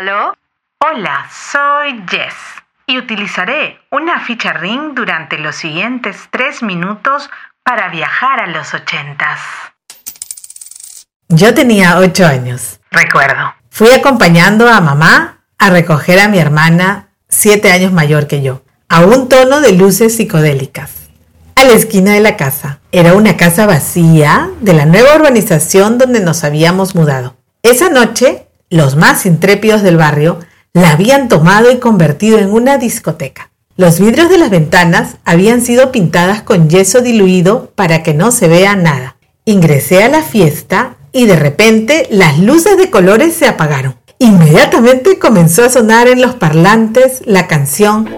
¿Aló? Hola, soy Jess y utilizaré una ficha ring durante los siguientes tres minutos para viajar a los ochentas. Yo tenía ocho años. Recuerdo. Fui acompañando a mamá a recoger a mi hermana, siete años mayor que yo, a un tono de luces psicodélicas. A la esquina de la casa. Era una casa vacía de la nueva urbanización donde nos habíamos mudado. Esa noche, los más intrépidos del barrio la habían tomado y convertido en una discoteca. Los vidrios de las ventanas habían sido pintadas con yeso diluido para que no se vea nada. Ingresé a la fiesta y de repente las luces de colores se apagaron. Inmediatamente comenzó a sonar en los parlantes la canción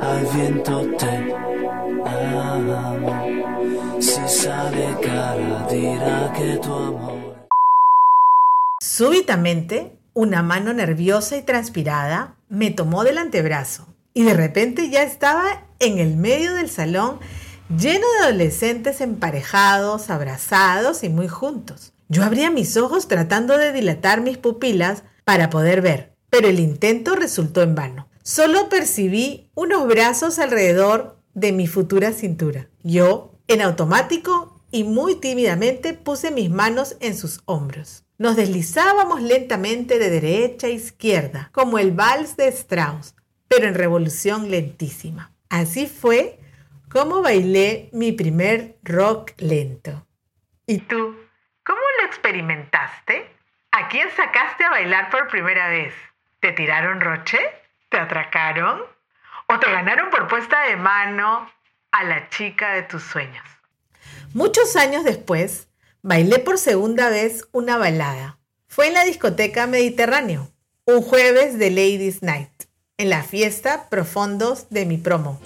al viento te si sale cara dirá que tu amor. Súbitamente, una mano nerviosa y transpirada me tomó del antebrazo y de repente ya estaba en el medio del salón lleno de adolescentes emparejados, abrazados y muy juntos. Yo abría mis ojos tratando de dilatar mis pupilas para poder ver, pero el intento resultó en vano. Solo percibí unos brazos alrededor de mi futura cintura. Yo, en automático y muy tímidamente, puse mis manos en sus hombros. Nos deslizábamos lentamente de derecha a izquierda, como el vals de Strauss, pero en revolución lentísima. Así fue como bailé mi primer rock lento. ¿Y tú? ¿Cómo lo experimentaste? ¿A quién sacaste a bailar por primera vez? ¿Te tiraron roche? ¿Te atracaron? ¿O te ganaron por puesta de mano a la chica de tus sueños? Muchos años después, bailé por segunda vez una balada. Fue en la discoteca Mediterráneo, un jueves de Ladies Night en la fiesta profundos de mi promo.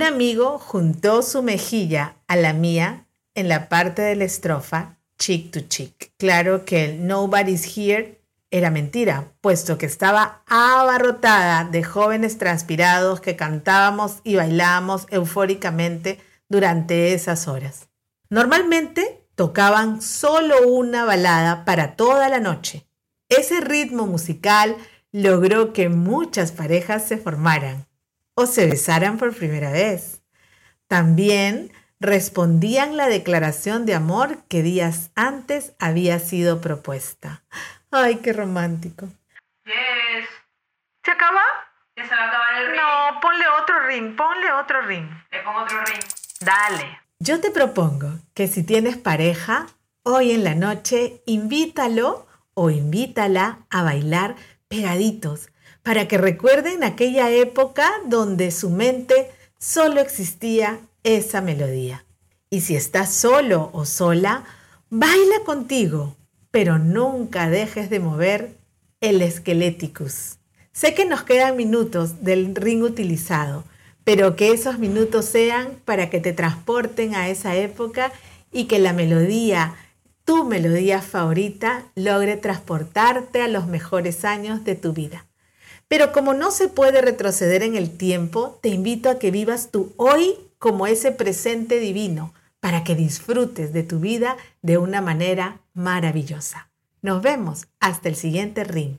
Un amigo juntó su mejilla a la mía en la parte de la estrofa chick to chick. Claro que el Nobody's Here era mentira, puesto que estaba abarrotada de jóvenes transpirados que cantábamos y bailábamos eufóricamente durante esas horas. Normalmente tocaban solo una balada para toda la noche. Ese ritmo musical logró que muchas parejas se formaran o se besaran por primera vez. También respondían la declaración de amor que días antes había sido propuesta. ¡Ay, qué romántico! Yes. ¿Se acaba? Ya se va a acabar el ring. No, ponle otro ring, ponle otro ring. Le pongo otro ring. Dale. Yo te propongo que si tienes pareja, hoy en la noche invítalo o invítala a bailar pegaditos para que recuerden aquella época donde su mente solo existía esa melodía. Y si estás solo o sola, baila contigo, pero nunca dejes de mover el esqueléticus. Sé que nos quedan minutos del ring utilizado, pero que esos minutos sean para que te transporten a esa época y que la melodía, tu melodía favorita, logre transportarte a los mejores años de tu vida. Pero como no se puede retroceder en el tiempo, te invito a que vivas tu hoy como ese presente divino para que disfrutes de tu vida de una manera maravillosa. Nos vemos hasta el siguiente ring.